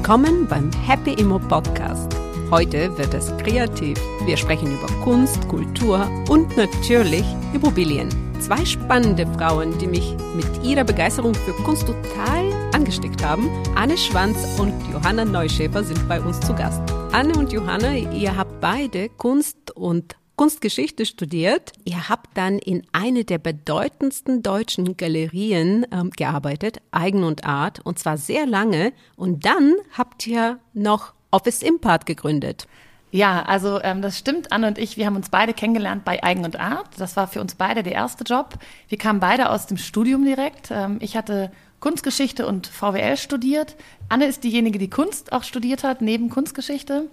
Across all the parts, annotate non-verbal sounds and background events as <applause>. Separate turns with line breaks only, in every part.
Willkommen beim Happy Immo Podcast. Heute wird es kreativ. Wir sprechen über Kunst, Kultur und natürlich Immobilien. Zwei spannende Frauen, die mich mit ihrer Begeisterung für Kunst total angesteckt haben. Anne Schwanz und Johanna Neuschäfer sind bei uns zu Gast. Anne und Johanna, ihr habt beide Kunst und Kunstgeschichte studiert. Ihr habt dann in eine der bedeutendsten deutschen Galerien ähm, gearbeitet, Eigen und Art, und zwar sehr lange. Und dann habt ihr noch Office Impart gegründet.
Ja, also ähm, das stimmt. Anne und ich, wir haben uns beide kennengelernt bei Eigen und Art. Das war für uns beide der erste Job. Wir kamen beide aus dem Studium direkt. Ähm, ich hatte Kunstgeschichte und VWL studiert. Anne ist diejenige, die Kunst auch studiert hat, neben Kunstgeschichte.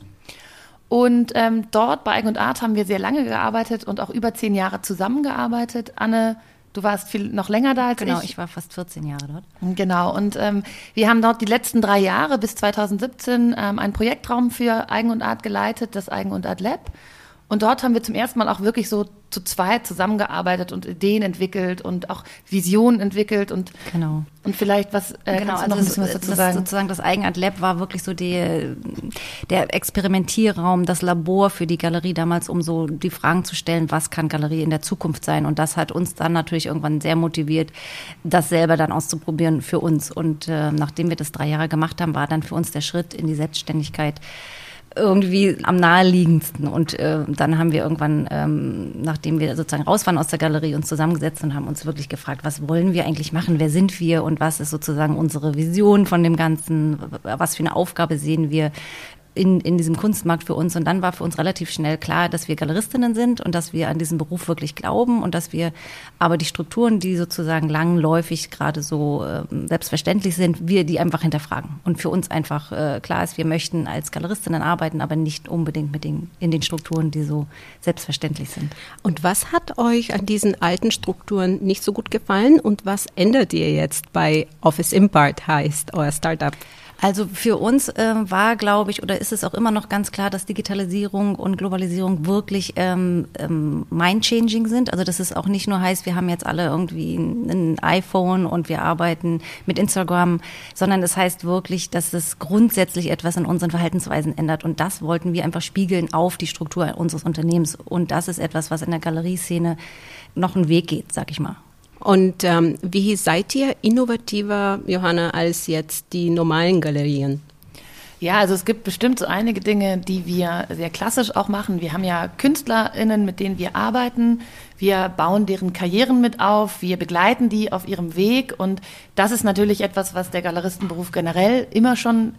Und ähm, dort bei Eigen und Art haben wir sehr lange gearbeitet und auch über zehn Jahre zusammengearbeitet. Anne, du warst viel noch länger da als
genau, ich.
Genau,
ich war fast 14 Jahre dort.
Genau, und ähm, wir haben dort die letzten drei Jahre bis 2017 ähm, einen Projektraum für Eigen und Art geleitet, das Eigen und Art Lab. Und dort haben wir zum ersten Mal auch wirklich so zu zweit zusammengearbeitet und Ideen entwickelt und auch Visionen entwickelt und
genau.
und vielleicht was
äh, genau also noch ein bisschen was dazu das, sagen? sozusagen das Eigenart Lab war wirklich so die, der Experimentierraum das Labor für die Galerie damals um so die Fragen zu stellen was kann Galerie in der Zukunft sein? Und das hat uns dann natürlich irgendwann sehr motiviert das selber dann auszuprobieren für uns. Und äh, nachdem wir das drei Jahre gemacht haben war dann für uns der Schritt in die Selbstständigkeit irgendwie am naheliegendsten. Und äh, dann haben wir irgendwann, ähm, nachdem wir sozusagen raus waren aus der Galerie, uns zusammengesetzt und haben uns wirklich gefragt, was wollen wir eigentlich machen, wer sind wir? Und was ist sozusagen unsere Vision von dem Ganzen, was für eine Aufgabe sehen wir, in, in diesem Kunstmarkt für uns. Und dann war für uns relativ schnell klar, dass wir Galeristinnen sind und dass wir an diesen Beruf wirklich glauben und dass wir aber die Strukturen, die sozusagen langläufig gerade so äh, selbstverständlich sind, wir die einfach hinterfragen. Und für uns einfach äh, klar ist, wir möchten als Galeristinnen arbeiten, aber nicht unbedingt mit den, in den Strukturen, die so selbstverständlich sind.
Und was hat euch an diesen alten Strukturen nicht so gut gefallen und was ändert ihr jetzt bei Office Impart heißt, euer Startup?
Also für uns äh, war, glaube ich, oder ist es auch immer noch ganz klar, dass Digitalisierung und Globalisierung wirklich ähm, ähm, mind-changing sind. Also dass es auch nicht nur heißt, wir haben jetzt alle irgendwie ein iPhone und wir arbeiten mit Instagram, sondern es heißt wirklich, dass es grundsätzlich etwas in unseren Verhaltensweisen ändert. Und das wollten wir einfach spiegeln auf die Struktur unseres Unternehmens. Und das ist etwas, was in der Galerieszene noch einen Weg geht, sag ich mal.
Und ähm, wie seid ihr innovativer, Johanna, als jetzt die normalen Galerien?
Ja, also es gibt bestimmt so einige Dinge, die wir sehr klassisch auch machen. Wir haben ja KünstlerInnen, mit denen wir arbeiten. Wir bauen deren Karrieren mit auf. Wir begleiten die auf ihrem Weg. Und das ist natürlich etwas, was der Galeristenberuf generell immer schon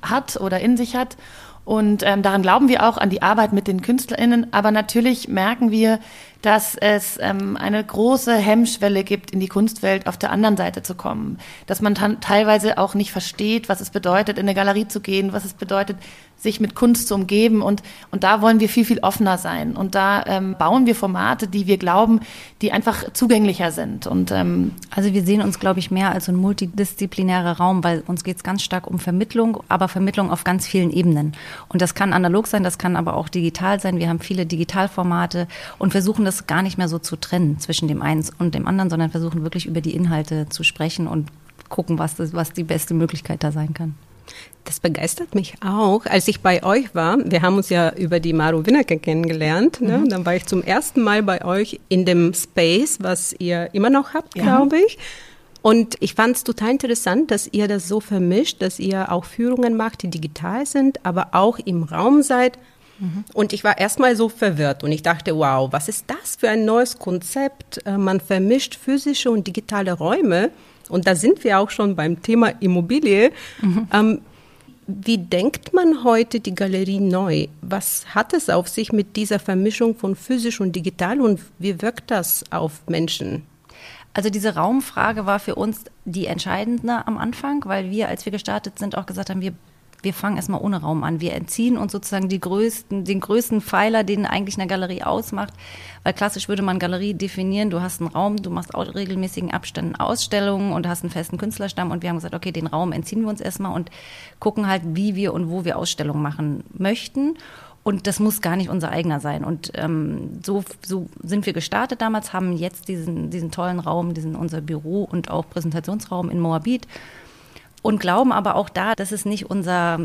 hat oder in sich hat. Und ähm, daran glauben wir auch an die Arbeit mit den KünstlerInnen. Aber natürlich merken wir, dass es ähm, eine große Hemmschwelle gibt, in die Kunstwelt auf der anderen Seite zu kommen. Dass man teilweise auch nicht versteht, was es bedeutet, in eine Galerie zu gehen, was es bedeutet, sich mit Kunst zu umgeben. Und, und da wollen wir viel, viel offener sein. Und da ähm, bauen wir Formate, die wir glauben, die einfach zugänglicher sind. Und, ähm,
also wir sehen uns, glaube ich, mehr als ein multidisziplinärer Raum, weil uns geht es ganz stark um Vermittlung, aber Vermittlung auf ganz vielen Ebenen. Und das kann analog sein, das kann aber auch digital sein. Wir haben viele Digitalformate und versuchen gar nicht mehr so zu trennen zwischen dem einen und dem anderen, sondern versuchen wirklich über die Inhalte zu sprechen und gucken, was, das, was die beste Möglichkeit da sein kann.
Das begeistert mich auch. Als ich bei euch war, wir haben uns ja über die Maru Winnecke kennengelernt, ne? Mhm. dann war ich zum ersten Mal bei euch in dem Space, was ihr immer noch habt, ja. glaube ich. Und ich fand es total interessant, dass ihr das so vermischt, dass ihr auch Führungen macht, die digital sind, aber auch im Raum seid, und ich war erstmal so verwirrt und ich dachte, wow, was ist das für ein neues Konzept? Äh, man vermischt physische und digitale Räume. Und da sind wir auch schon beim Thema Immobilie. Mhm. Ähm, wie denkt man heute die Galerie neu? Was hat es auf sich mit dieser Vermischung von physisch und digital und wie wirkt das auf Menschen?
Also diese Raumfrage war für uns die entscheidende am Anfang, weil wir, als wir gestartet sind, auch gesagt haben, wir wir fangen erstmal ohne Raum an. Wir entziehen uns sozusagen die größten, den größten Pfeiler, den eigentlich eine Galerie ausmacht. Weil klassisch würde man Galerie definieren, du hast einen Raum, du machst auch regelmäßigen Abständen Ausstellungen und hast einen festen Künstlerstamm und wir haben gesagt, okay, den Raum entziehen wir uns erstmal und gucken halt, wie wir und wo wir Ausstellungen machen möchten. Und das muss gar nicht unser eigener sein. Und ähm, so, so sind wir gestartet damals, haben jetzt diesen, diesen tollen Raum, diesen unser Büro und auch Präsentationsraum in Moabit und glauben aber auch da, das ist nicht unser,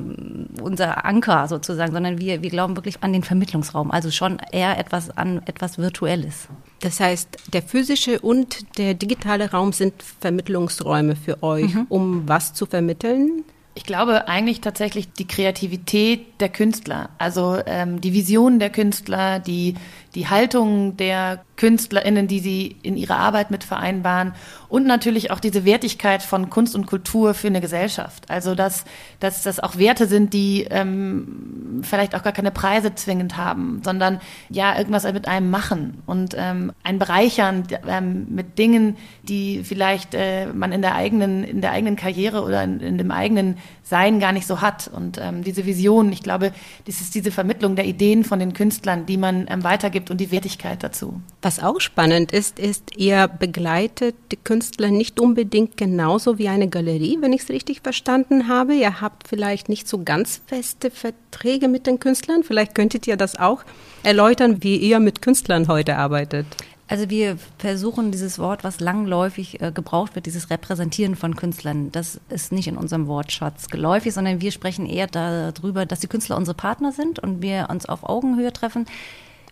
unser Anker sozusagen, sondern wir, wir glauben wirklich an den Vermittlungsraum, also schon eher etwas an etwas Virtuelles.
Das heißt, der physische und der digitale Raum sind Vermittlungsräume für euch, mhm. um was zu vermitteln?
Ich glaube eigentlich tatsächlich die Kreativität der Künstler, also ähm, die Vision der Künstler, die, die Haltung der KünstlerInnen, die sie in ihrer Arbeit mit vereinbaren und natürlich auch diese Wertigkeit von Kunst und Kultur für eine Gesellschaft. Also dass, dass das auch Werte sind, die ähm, vielleicht auch gar keine Preise zwingend haben, sondern ja irgendwas mit einem machen und ähm, ein Bereichern ähm, mit Dingen, die vielleicht äh, man in der eigenen in der eigenen Karriere oder in, in dem eigenen Sein gar nicht so hat. Und ähm, diese Vision, ich glaube, das ist diese Vermittlung der Ideen von den Künstlern, die man ähm, weitergibt und die Wertigkeit dazu.
Was auch spannend ist, ist, ihr begleitet die Künstler nicht unbedingt genauso wie eine Galerie, wenn ich es richtig verstanden habe. Ihr habt vielleicht nicht so ganz feste Verträge mit den Künstlern. Vielleicht könntet ihr das auch erläutern, wie ihr mit Künstlern heute arbeitet.
Also wir versuchen dieses Wort, was langläufig äh, gebraucht wird, dieses Repräsentieren von Künstlern, das ist nicht in unserem Wortschatz geläufig, sondern wir sprechen eher darüber, dass die Künstler unsere Partner sind und wir uns auf Augenhöhe treffen.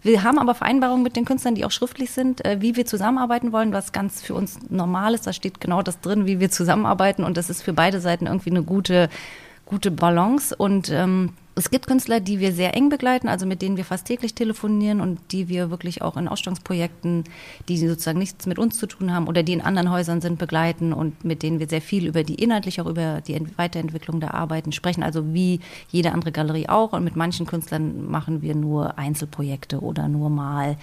Wir haben aber Vereinbarungen mit den Künstlern, die auch schriftlich sind, äh, wie wir zusammenarbeiten wollen, was ganz für uns normal ist. Da steht genau das drin, wie wir zusammenarbeiten und das ist für beide Seiten irgendwie eine gute, gute Balance und ähm, es gibt Künstler, die wir sehr eng begleiten, also mit denen wir fast täglich telefonieren und die wir wirklich auch in Ausstellungsprojekten, die sozusagen nichts mit uns zu tun haben oder die in anderen Häusern sind, begleiten und mit denen wir sehr viel über die inhaltlich auch über die Weiterentwicklung der Arbeiten sprechen, also wie jede andere Galerie auch. Und mit manchen Künstlern machen wir nur Einzelprojekte oder nur mal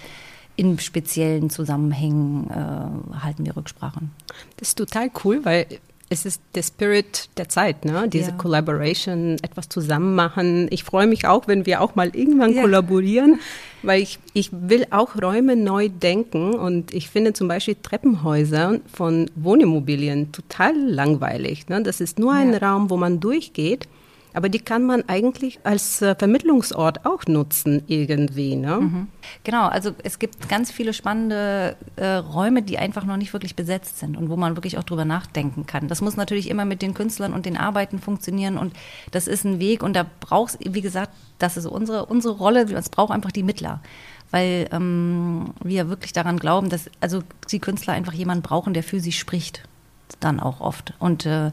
in speziellen Zusammenhängen äh, halten wir Rücksprachen.
Das ist total cool, weil es ist der Spirit der Zeit, ne? Diese ja. Collaboration, etwas zusammen machen. Ich freue mich auch, wenn wir auch mal irgendwann ja. kollaborieren, weil ich, ich will auch Räume neu denken und ich finde zum Beispiel Treppenhäuser von Wohnimmobilien total langweilig. Ne? Das ist nur ein ja. Raum, wo man durchgeht aber die kann man eigentlich als äh, Vermittlungsort auch nutzen irgendwie. Ne? Mhm.
Genau, also es gibt ganz viele spannende äh, Räume, die einfach noch nicht wirklich besetzt sind und wo man wirklich auch drüber nachdenken kann. Das muss natürlich immer mit den Künstlern und den Arbeiten funktionieren und das ist ein Weg und da braucht es, wie gesagt, das ist unsere, unsere Rolle, es braucht einfach die Mittler weil ähm, wir wirklich daran glauben, dass also die Künstler einfach jemanden brauchen, der für sie spricht, dann auch oft. Und äh,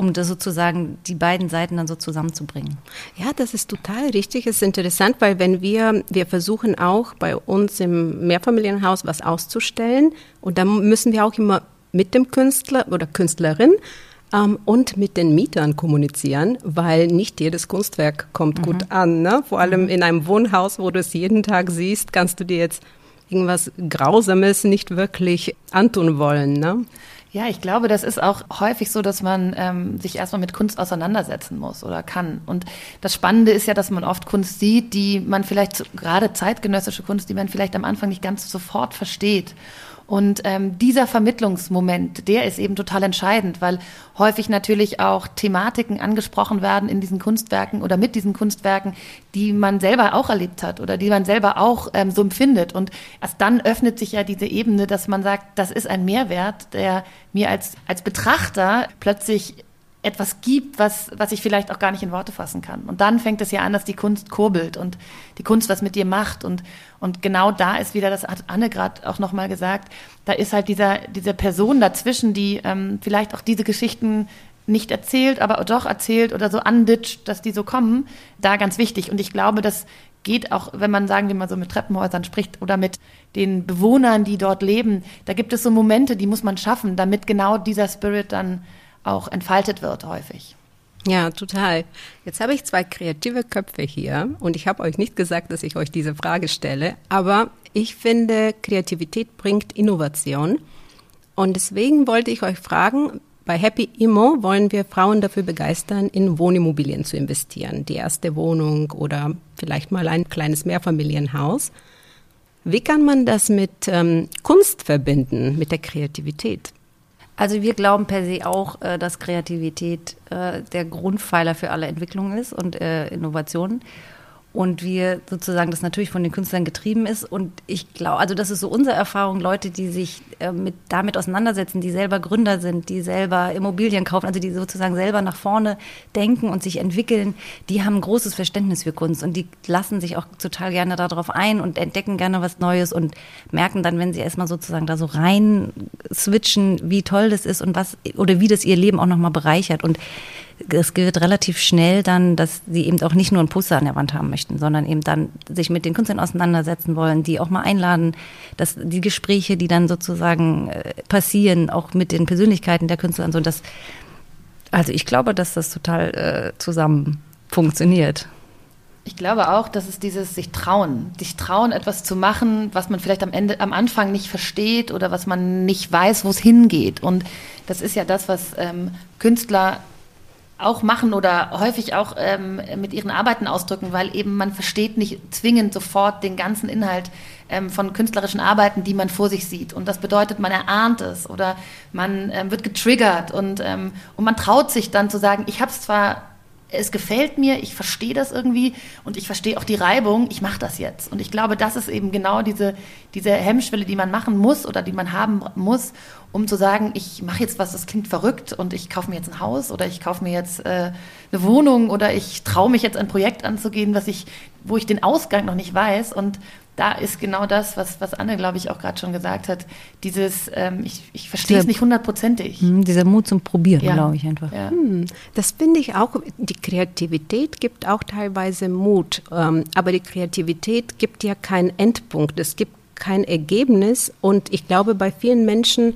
um das sozusagen die beiden Seiten dann so zusammenzubringen.
Ja, das ist total richtig. Es ist interessant, weil wenn wir, wir versuchen auch bei uns im Mehrfamilienhaus was auszustellen und dann müssen wir auch immer mit dem Künstler oder Künstlerin ähm, und mit den Mietern kommunizieren, weil nicht jedes Kunstwerk kommt mhm. gut an. Ne? Vor allem mhm. in einem Wohnhaus, wo du es jeden Tag siehst, kannst du dir jetzt irgendwas Grausames nicht wirklich antun wollen. Ne?
Ja, ich glaube, das ist auch häufig so, dass man ähm, sich erstmal mit Kunst auseinandersetzen muss oder kann. Und das Spannende ist ja, dass man oft Kunst sieht, die man vielleicht, gerade zeitgenössische Kunst, die man vielleicht am Anfang nicht ganz sofort versteht. Und ähm, dieser Vermittlungsmoment, der ist eben total entscheidend, weil häufig natürlich auch Thematiken angesprochen werden in diesen Kunstwerken oder mit diesen Kunstwerken, die man selber auch erlebt hat oder die man selber auch ähm, so empfindet. Und erst dann öffnet sich ja diese Ebene, dass man sagt, das ist ein Mehrwert, der mir als, als Betrachter plötzlich etwas gibt, was, was ich vielleicht auch gar nicht in Worte fassen kann. Und dann fängt es ja an, dass die Kunst kurbelt und die Kunst was mit dir macht. Und, und genau da ist wieder, das hat Anne gerade auch nochmal gesagt, da ist halt dieser, diese Person dazwischen, die ähm, vielleicht auch diese Geschichten nicht erzählt, aber doch erzählt oder so anditscht, dass die so kommen, da ganz wichtig. Und ich glaube, das geht auch, wenn man, sagen wir mal, so mit Treppenhäusern spricht oder mit den Bewohnern, die dort leben, da gibt es so Momente, die muss man schaffen, damit genau dieser Spirit dann auch entfaltet wird häufig.
Ja, total. Jetzt habe ich zwei kreative Köpfe hier und ich habe euch nicht gesagt, dass ich euch diese Frage stelle, aber ich finde, Kreativität bringt Innovation und deswegen wollte ich euch fragen, bei Happy Immo wollen wir Frauen dafür begeistern, in Wohnimmobilien zu investieren, die erste Wohnung oder vielleicht mal ein kleines Mehrfamilienhaus. Wie kann man das mit ähm, Kunst verbinden, mit der Kreativität?
Also wir glauben per se auch, äh, dass Kreativität äh, der Grundpfeiler für alle Entwicklungen ist und äh, Innovationen. Und wir sozusagen das natürlich von den Künstlern getrieben ist. Und ich glaube, also das ist so unsere Erfahrung, Leute, die sich äh, mit, damit auseinandersetzen, die selber Gründer sind, die selber Immobilien kaufen, also die sozusagen selber nach vorne denken und sich entwickeln, die haben ein großes Verständnis für Kunst und die lassen sich auch total gerne darauf ein und entdecken gerne was Neues und merken dann, wenn sie erstmal sozusagen da so rein switchen, wie toll das ist und was oder wie das ihr Leben auch nochmal bereichert. Und es wird relativ schnell dann, dass sie eben auch nicht nur ein Poster an der Wand haben möchten, sondern eben dann sich mit den Künstlern auseinandersetzen wollen, die auch mal einladen, dass die Gespräche, die dann sozusagen äh, passieren, auch mit den Persönlichkeiten der Künstler und so, das, also ich glaube, dass das total äh, zusammen funktioniert.
Ich glaube auch, dass es dieses sich trauen, sich trauen, etwas zu machen, was man vielleicht am Ende, am Anfang nicht versteht oder was man nicht weiß, wo es hingeht. Und das ist ja das, was ähm, Künstler auch machen oder häufig auch ähm, mit ihren Arbeiten ausdrücken, weil eben man versteht nicht zwingend sofort den ganzen Inhalt ähm, von künstlerischen Arbeiten, die man vor sich sieht. Und das bedeutet, man erahnt es oder man ähm, wird getriggert und, ähm, und man traut sich dann zu sagen, ich habe es zwar es gefällt mir, ich verstehe das irgendwie und ich verstehe auch die Reibung, ich mache das jetzt. Und ich glaube, das ist eben genau diese, diese Hemmschwelle, die man machen muss oder die man haben muss, um zu sagen, ich mache jetzt was, das klingt verrückt und ich kaufe mir jetzt ein Haus oder ich kaufe mir jetzt äh, eine Wohnung oder ich traue mich jetzt ein Projekt anzugehen, was ich, wo ich den Ausgang noch nicht weiß. Und da ist genau das, was, was Anne, glaube ich, auch gerade schon gesagt hat. Dieses, ähm, ich, ich verstehe es nicht hundertprozentig.
Hm, dieser Mut zum Probieren, ja. glaube ich einfach. Ja.
Hm, das finde ich auch, die Kreativität gibt auch teilweise Mut. Ähm, aber die Kreativität gibt ja keinen Endpunkt. Es gibt kein Ergebnis. Und ich glaube, bei vielen Menschen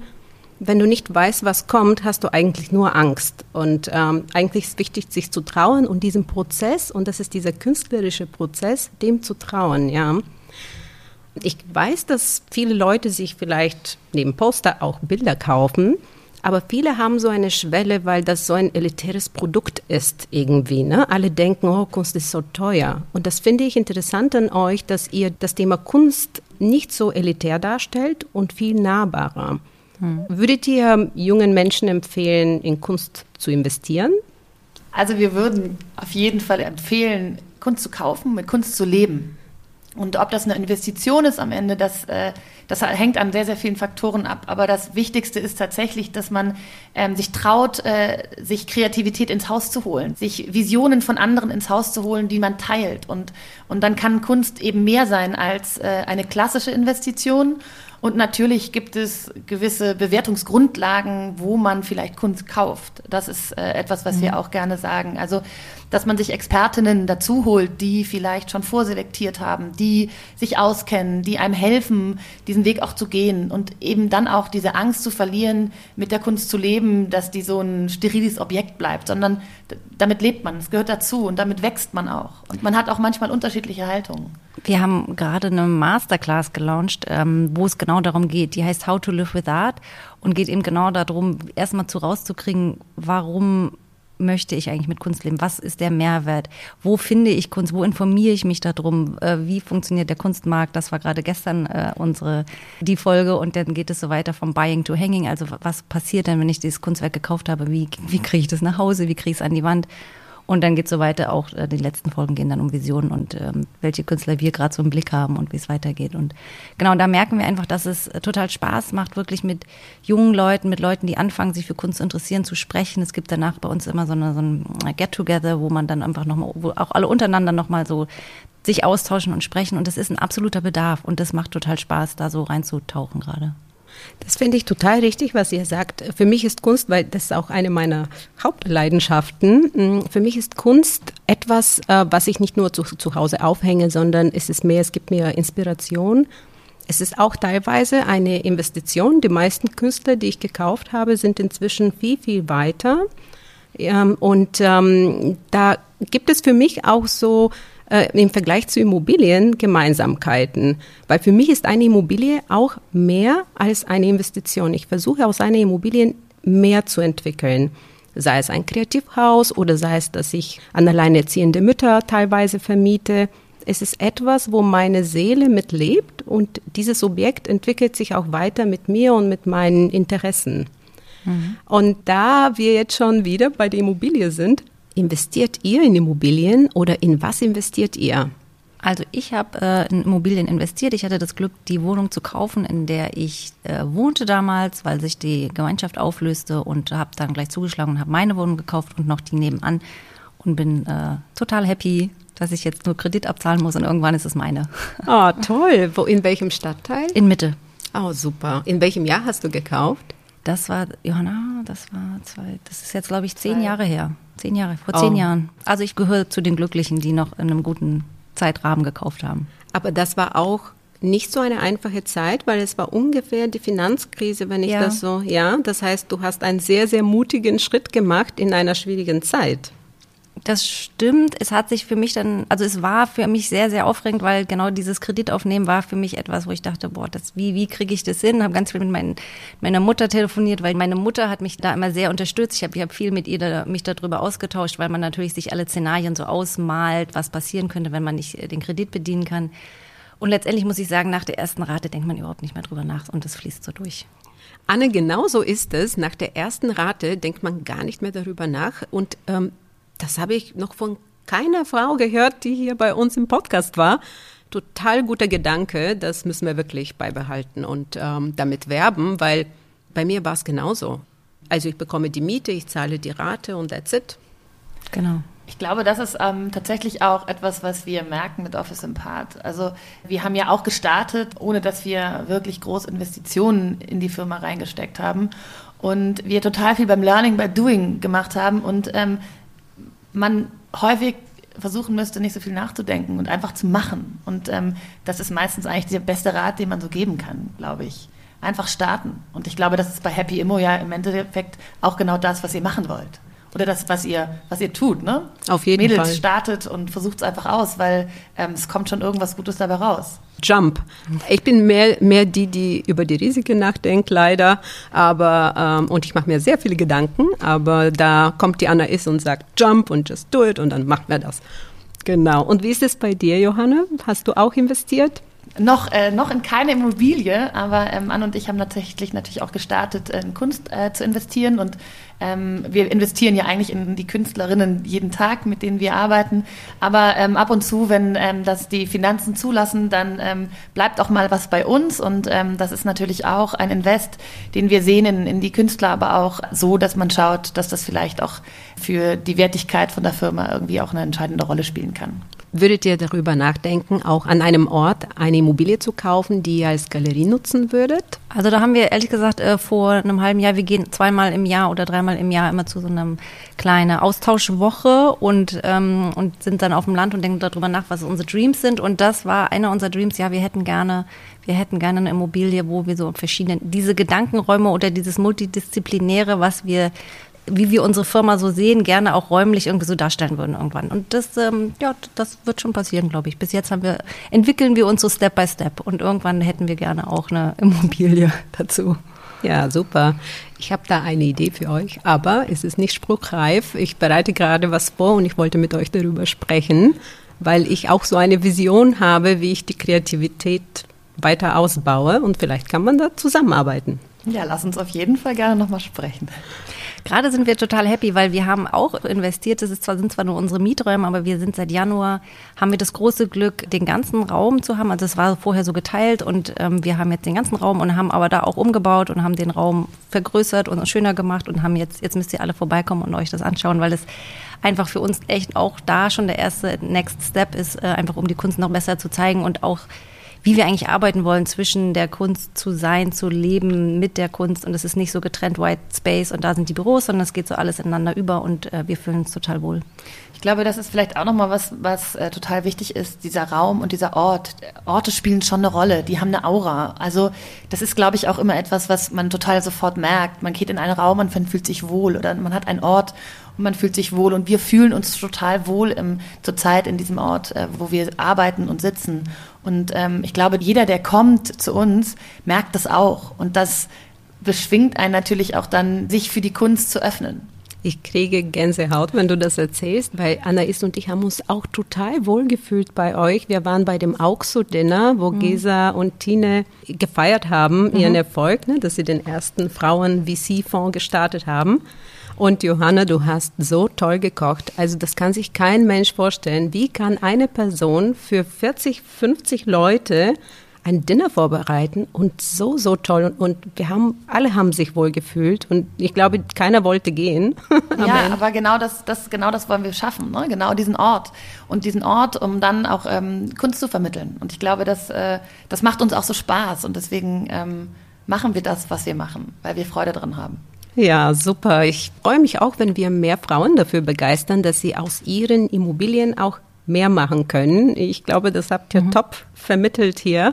wenn du nicht weißt, was kommt, hast du eigentlich nur Angst. Und ähm, eigentlich ist wichtig, sich zu trauen und diesem Prozess, und das ist dieser künstlerische Prozess, dem zu trauen, ja. Ich weiß, dass viele Leute sich vielleicht neben Poster auch Bilder kaufen, aber viele haben so eine Schwelle, weil das so ein elitäres Produkt ist irgendwie. Ne? Alle denken, oh, Kunst ist so teuer. Und das finde ich interessant an euch, dass ihr das Thema Kunst nicht so elitär darstellt und viel nahbarer. Hm. Würdet ihr jungen Menschen empfehlen, in Kunst zu investieren?
Also wir würden auf jeden Fall empfehlen, Kunst zu kaufen, mit Kunst zu leben. Und ob das eine Investition ist am Ende, das, äh, das hängt an sehr, sehr vielen Faktoren ab. Aber das Wichtigste ist tatsächlich, dass man ähm, sich traut, äh, sich Kreativität ins Haus zu holen, sich Visionen von anderen ins Haus zu holen, die man teilt. Und, und dann kann Kunst eben mehr sein als äh, eine klassische Investition. Und natürlich gibt es gewisse Bewertungsgrundlagen, wo man vielleicht Kunst kauft. Das ist äh, etwas, was mhm. wir auch gerne sagen. Also dass man sich Expertinnen dazu holt, die vielleicht schon vorselektiert haben, die sich auskennen, die einem helfen, diesen Weg auch zu gehen und eben dann auch diese Angst zu verlieren, mit der Kunst zu leben, dass die so ein steriles Objekt bleibt, sondern damit lebt man, es gehört dazu und damit wächst man auch. Und man hat auch manchmal unterschiedliche Haltungen.
Wir haben gerade eine Masterclass gelauncht, ähm, wo es genau darum geht. Die heißt How to Live with Art und geht eben genau darum, erstmal zu rauszukriegen, warum möchte ich eigentlich mit Kunst leben? Was ist der Mehrwert? Wo finde ich Kunst? Wo informiere ich mich darum? Äh, wie funktioniert der Kunstmarkt? Das war gerade gestern äh, unsere die Folge und dann geht es so weiter vom Buying to Hanging. Also was passiert denn, wenn ich dieses Kunstwerk gekauft habe? Wie, wie kriege ich das nach Hause? Wie kriege ich es an die Wand? Und dann geht es so weiter, auch äh, die letzten Folgen gehen dann um Visionen und ähm, welche Künstler wir gerade so im Blick haben und wie es weitergeht. Und genau, da merken wir einfach, dass es total Spaß macht, wirklich mit jungen Leuten, mit Leuten, die anfangen, sich für Kunst zu interessieren, zu sprechen. Es gibt danach bei uns immer so, eine, so ein Get-Together, wo man dann einfach nochmal, wo auch alle untereinander nochmal so sich austauschen und sprechen. Und das ist ein absoluter Bedarf und das macht total Spaß, da so reinzutauchen gerade.
Das finde ich total richtig, was ihr sagt. Für mich ist Kunst, weil das ist auch eine meiner Hauptleidenschaften, mm, für mich ist Kunst etwas, äh, was ich nicht nur zu, zu Hause aufhänge, sondern es ist mehr, es gibt mir Inspiration. Es ist auch teilweise eine Investition. Die meisten Künstler, die ich gekauft habe, sind inzwischen viel, viel weiter. Ähm, und ähm, da gibt es für mich auch so äh, im Vergleich zu Immobilien Gemeinsamkeiten. Weil für mich ist eine Immobilie auch mehr als eine Investition. Ich versuche aus einer Immobilie mehr zu entwickeln. Sei es ein Kreativhaus oder sei es, dass ich an alleinerziehende Mütter teilweise vermiete. Es ist etwas, wo meine Seele mitlebt und dieses Objekt entwickelt sich auch weiter mit mir und mit meinen Interessen. Mhm. Und da wir jetzt schon wieder bei der Immobilie sind, Investiert ihr in Immobilien oder in was investiert ihr?
Also ich habe äh, in Immobilien investiert. Ich hatte das Glück, die Wohnung zu kaufen, in der ich äh, wohnte damals, weil sich die Gemeinschaft auflöste und habe dann gleich zugeschlagen und habe meine Wohnung gekauft und noch die nebenan und bin äh, total happy, dass ich jetzt nur Kredit abzahlen muss und irgendwann ist es meine.
Oh, <laughs> toll. Wo, in welchem Stadtteil?
In Mitte.
Oh, super. In welchem Jahr hast du gekauft?
Das war, Johanna, das war zwei, das ist jetzt, glaube ich, zehn Jahre her. Zehn Jahre, vor zehn oh. Jahren. Also ich gehöre zu den Glücklichen, die noch in einem guten Zeitrahmen gekauft haben.
Aber das war auch nicht so eine einfache Zeit, weil es war ungefähr die Finanzkrise, wenn ich ja. das so, ja. Das heißt, du hast einen sehr, sehr mutigen Schritt gemacht in einer schwierigen Zeit.
Das stimmt. Es hat sich für mich dann, also es war für mich sehr, sehr aufregend, weil genau dieses Kreditaufnehmen war für mich etwas, wo ich dachte, boah, das, wie, wie kriege ich das hin? Habe ganz viel mit mein, meiner Mutter telefoniert, weil meine Mutter hat mich da immer sehr unterstützt. Ich habe ich hab viel mit ihr da, mich darüber ausgetauscht, weil man natürlich sich alle Szenarien so ausmalt, was passieren könnte, wenn man nicht den Kredit bedienen kann. Und letztendlich muss ich sagen, nach der ersten Rate denkt man überhaupt nicht mehr drüber nach und das fließt so durch.
Anne, genauso ist es. Nach der ersten Rate denkt man gar nicht mehr darüber nach. Und ähm, das habe ich noch von keiner Frau gehört, die hier bei uns im Podcast war. Total guter Gedanke, das müssen wir wirklich beibehalten und ähm, damit werben, weil bei mir war es genauso. Also ich bekomme die Miete, ich zahle die Rate und that's it.
Genau. Ich glaube, das ist ähm, tatsächlich auch etwas, was wir merken mit Office Impart. Also wir haben ja auch gestartet, ohne dass wir wirklich große Investitionen in die Firma reingesteckt haben und wir total viel beim Learning by Doing gemacht haben und ähm, man häufig versuchen müsste, nicht so viel nachzudenken und einfach zu machen. Und ähm, das ist meistens eigentlich der beste Rat, den man so geben kann, glaube ich. Einfach starten. Und ich glaube, das ist bei Happy Immo ja im Endeffekt auch genau das, was ihr machen wollt oder das, was ihr, was ihr tut, ne?
Auf jeden
Mädels
Fall. Mädels
startet und versucht es einfach aus, weil ähm, es kommt schon irgendwas Gutes dabei raus.
Jump. Ich bin mehr, mehr die, die über die Risiken nachdenkt, leider. Aber, ähm, und ich mache mir sehr viele Gedanken, aber da kommt die Anna Is und sagt Jump und just do it und dann macht wir das. Genau. Und wie ist es bei dir, Johanna? Hast du auch investiert?
Noch, äh, noch in keine Immobilie, aber ähm, Anne und ich haben tatsächlich natürlich auch gestartet, in Kunst äh, zu investieren und ähm, wir investieren ja eigentlich in die Künstlerinnen jeden Tag, mit denen wir arbeiten. Aber ähm, ab und zu, wenn ähm, das die Finanzen zulassen, dann ähm, bleibt auch mal was bei uns. Und ähm, das ist natürlich auch ein Invest, den wir sehen in, in die Künstler, aber auch so, dass man schaut, dass das vielleicht auch für die Wertigkeit von der Firma irgendwie auch eine entscheidende Rolle spielen kann.
Würdet ihr darüber nachdenken, auch an einem Ort eine Immobilie zu kaufen, die ihr als Galerie nutzen würdet?
Also da haben wir ehrlich gesagt äh, vor einem halben Jahr, wir gehen zweimal im Jahr oder dreimal im Jahr immer zu so einer kleinen Austauschwoche und, ähm, und sind dann auf dem Land und denken darüber nach, was unsere Dreams sind. Und das war einer unserer Dreams, ja, wir hätten gerne, wir hätten gerne eine Immobilie, wo wir so verschiedene, diese Gedankenräume oder dieses Multidisziplinäre, was wir wie wir unsere Firma so sehen, gerne auch räumlich irgendwie so darstellen würden irgendwann. Und das, ähm, ja, das wird schon passieren, glaube ich. Bis jetzt haben wir, entwickeln wir uns so Step by Step und irgendwann hätten wir gerne auch eine <laughs> Immobilie dazu.
Ja, super. Ich habe da eine Idee für euch, aber es ist nicht spruchreif. Ich bereite gerade was vor und ich wollte mit euch darüber sprechen, weil ich auch so eine Vision habe, wie ich die Kreativität weiter ausbaue und vielleicht kann man da zusammenarbeiten.
Ja, lass uns auf jeden Fall gerne nochmal sprechen.
Gerade sind wir total happy, weil wir haben auch investiert. Das ist zwar, sind zwar nur unsere Mieträume, aber wir sind seit Januar, haben wir das große Glück, den ganzen Raum zu haben. Also es war vorher so geteilt und ähm, wir haben jetzt den ganzen Raum und haben aber da auch umgebaut und haben den Raum vergrößert und schöner gemacht und haben jetzt, jetzt müsst ihr alle vorbeikommen und euch das anschauen, weil es einfach für uns echt auch da schon der erste Next Step ist, äh, einfach um die Kunst noch besser zu zeigen und auch wie wir eigentlich arbeiten wollen, zwischen der Kunst zu sein, zu leben mit der Kunst. Und es ist nicht so getrennt White Space und da sind die Büros, sondern es geht so alles ineinander über und äh, wir fühlen uns total wohl.
Ich glaube, das ist vielleicht auch nochmal was, was äh, total wichtig ist, dieser Raum und dieser Ort. Orte spielen schon eine Rolle, die haben eine Aura. Also das ist, glaube ich, auch immer etwas, was man total sofort merkt. Man geht in einen Raum und man fühlt sich wohl oder man hat einen Ort und man fühlt sich wohl. Und wir fühlen uns total wohl im, zurzeit in diesem Ort, äh, wo wir arbeiten und sitzen. Und ähm, ich glaube, jeder, der kommt zu uns, merkt das auch. Und das beschwingt einen natürlich auch dann, sich für die Kunst zu öffnen.
Ich kriege Gänsehaut, wenn du das erzählst, weil Anais und ich haben uns auch total wohlgefühlt bei euch. Wir waren bei dem Auxo-Dinner, wo mhm. Gesa und Tine gefeiert haben, mhm. ihren Erfolg, ne, dass sie den ersten Frauen-VC-Fonds gestartet haben. Und Johanna, du hast so toll gekocht. Also das kann sich kein Mensch vorstellen. Wie kann eine Person für 40, 50 Leute ein Dinner vorbereiten und so, so toll. Und, und, wir haben, alle haben sich wohl gefühlt und ich glaube, keiner wollte gehen. <laughs>
ja, aber genau das, das, genau das wollen wir schaffen, ne? genau diesen Ort. Und diesen Ort, um dann auch ähm, Kunst zu vermitteln. Und ich glaube, das, äh, das macht uns auch so Spaß und deswegen ähm, machen wir das, was wir machen, weil wir Freude dran haben.
Ja, super. Ich freue mich auch, wenn wir mehr Frauen dafür begeistern, dass sie aus ihren Immobilien auch mehr machen können. Ich glaube, das habt ihr mhm. top vermittelt hier.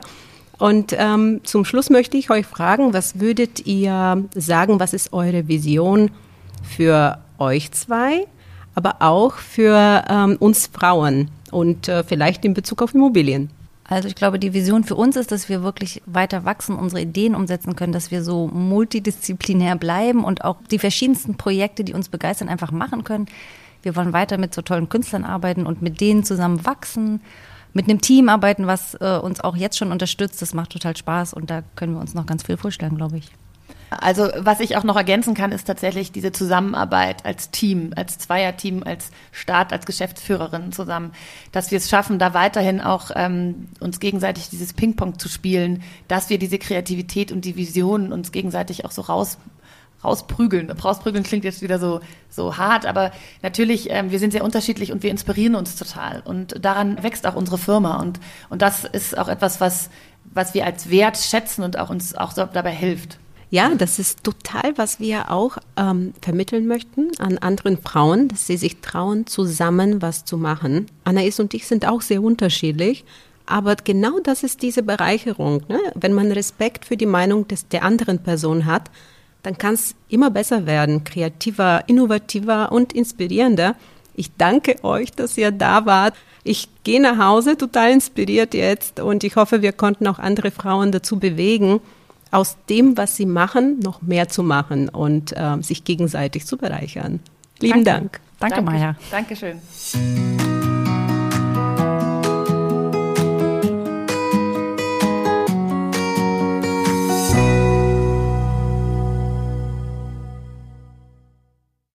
Und ähm, zum Schluss möchte ich euch fragen, was würdet ihr sagen, was ist eure Vision für euch zwei, aber auch für ähm, uns Frauen und äh, vielleicht in Bezug auf Immobilien?
Also ich glaube, die Vision für uns ist, dass wir wirklich weiter wachsen, unsere Ideen umsetzen können, dass wir so multidisziplinär bleiben und auch die verschiedensten Projekte, die uns begeistern, einfach machen können. Wir wollen weiter mit so tollen Künstlern arbeiten und mit denen zusammen wachsen, mit einem Team arbeiten, was äh, uns auch jetzt schon unterstützt. Das macht total Spaß und da können wir uns noch ganz viel vorstellen, glaube ich.
Also was ich auch noch ergänzen kann, ist tatsächlich diese Zusammenarbeit als Team, als Zweierteam, als Staat, als Geschäftsführerin zusammen, dass wir es schaffen, da weiterhin auch ähm, uns gegenseitig dieses Ping-Pong zu spielen, dass wir diese Kreativität und die Visionen uns gegenseitig auch so raus rausprügeln. Rausprügeln klingt jetzt wieder so, so hart, aber natürlich, ähm, wir sind sehr unterschiedlich und wir inspirieren uns total. Und daran wächst auch unsere Firma. Und, und das ist auch etwas, was, was wir als Wert schätzen und auch uns auch so dabei hilft.
Ja, das ist total, was wir auch ähm, vermitteln möchten an anderen Frauen, dass sie sich trauen, zusammen was zu machen. Anais und ich sind auch sehr unterschiedlich. Aber genau das ist diese Bereicherung. Ne? Wenn man Respekt für die Meinung des, der anderen Person hat, dann kann es immer besser werden, kreativer, innovativer und inspirierender. Ich danke euch, dass ihr da wart. Ich gehe nach Hause total inspiriert jetzt und ich hoffe, wir konnten auch andere Frauen dazu bewegen, aus dem, was sie machen, noch mehr zu machen und äh, sich gegenseitig zu bereichern. Lieben
Danke.
Dank.
Danke, Danke Maja.
Dankeschön.